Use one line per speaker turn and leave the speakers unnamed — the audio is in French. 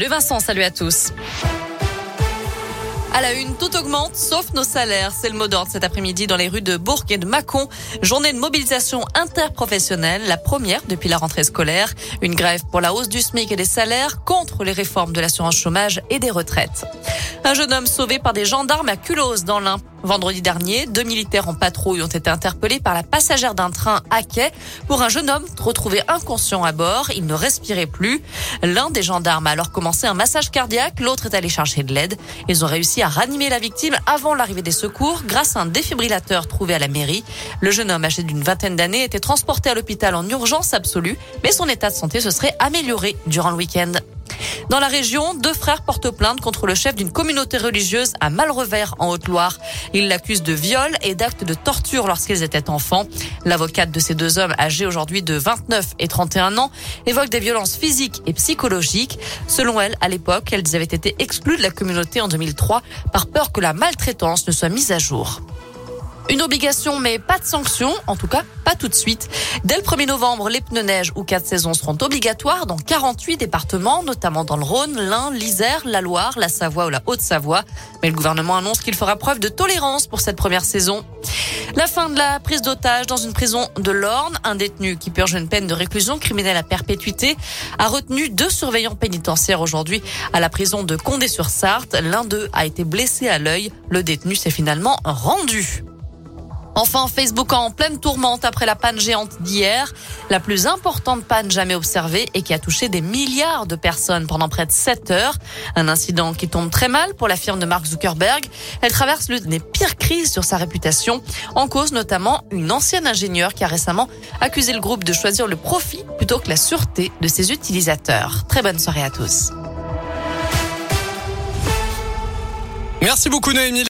Le Vincent, salut à tous. À la une, tout augmente, sauf nos salaires. C'est le mot d'ordre cet après-midi dans les rues de Bourg et de Mâcon. Journée de mobilisation interprofessionnelle, la première depuis la rentrée scolaire. Une grève pour la hausse du SMIC et des salaires contre les réformes de l'assurance chômage et des retraites. Un jeune homme sauvé par des gendarmes à Culose dans l'Ain. Vendredi dernier, deux militaires en patrouille ont été interpellés par la passagère d'un train à quai pour un jeune homme retrouvé inconscient à bord. Il ne respirait plus. L'un des gendarmes a alors commencé un massage cardiaque, l'autre est allé chercher de l'aide. Ils ont réussi à ranimer la victime avant l'arrivée des secours grâce à un défibrillateur trouvé à la mairie. Le jeune homme âgé d'une vingtaine d'années était transporté à l'hôpital en urgence absolue, mais son état de santé se serait amélioré durant le week-end. Dans la région, deux frères portent plainte contre le chef d'une communauté religieuse à Malrevers, en Haute-Loire. Ils l'accusent de viol et d'actes de torture lorsqu'ils étaient enfants. L'avocate de ces deux hommes, âgés aujourd'hui de 29 et 31 ans, évoque des violences physiques et psychologiques. Selon elle, à l'époque, elles avaient été exclues de la communauté en 2003 par peur que la maltraitance ne soit mise à jour. Une obligation, mais pas de sanction, en tout cas pas tout de suite. Dès le 1er novembre, les pneus neige ou quatre saisons seront obligatoires dans 48 départements, notamment dans le Rhône, l'Ain, l'Isère, la Loire, la Savoie ou la Haute-Savoie. Mais le gouvernement annonce qu'il fera preuve de tolérance pour cette première saison. La fin de la prise d'otage dans une prison de l'Orne. Un détenu qui purge une peine de réclusion criminelle à perpétuité a retenu deux surveillants pénitentiaires aujourd'hui à la prison de Condé-sur-Sarthe. L'un d'eux a été blessé à l'œil. Le détenu s'est finalement rendu. Enfin, Facebook en pleine tourmente après la panne géante d'hier, la plus importante panne jamais observée et qui a touché des milliards de personnes pendant près de 7 heures. Un incident qui tombe très mal pour la firme de Mark Zuckerberg. Elle traverse l'une des pires crises sur sa réputation, en cause notamment une ancienne ingénieure qui a récemment accusé le groupe de choisir le profit plutôt que la sûreté de ses utilisateurs. Très bonne soirée à tous.
Merci beaucoup Noémie.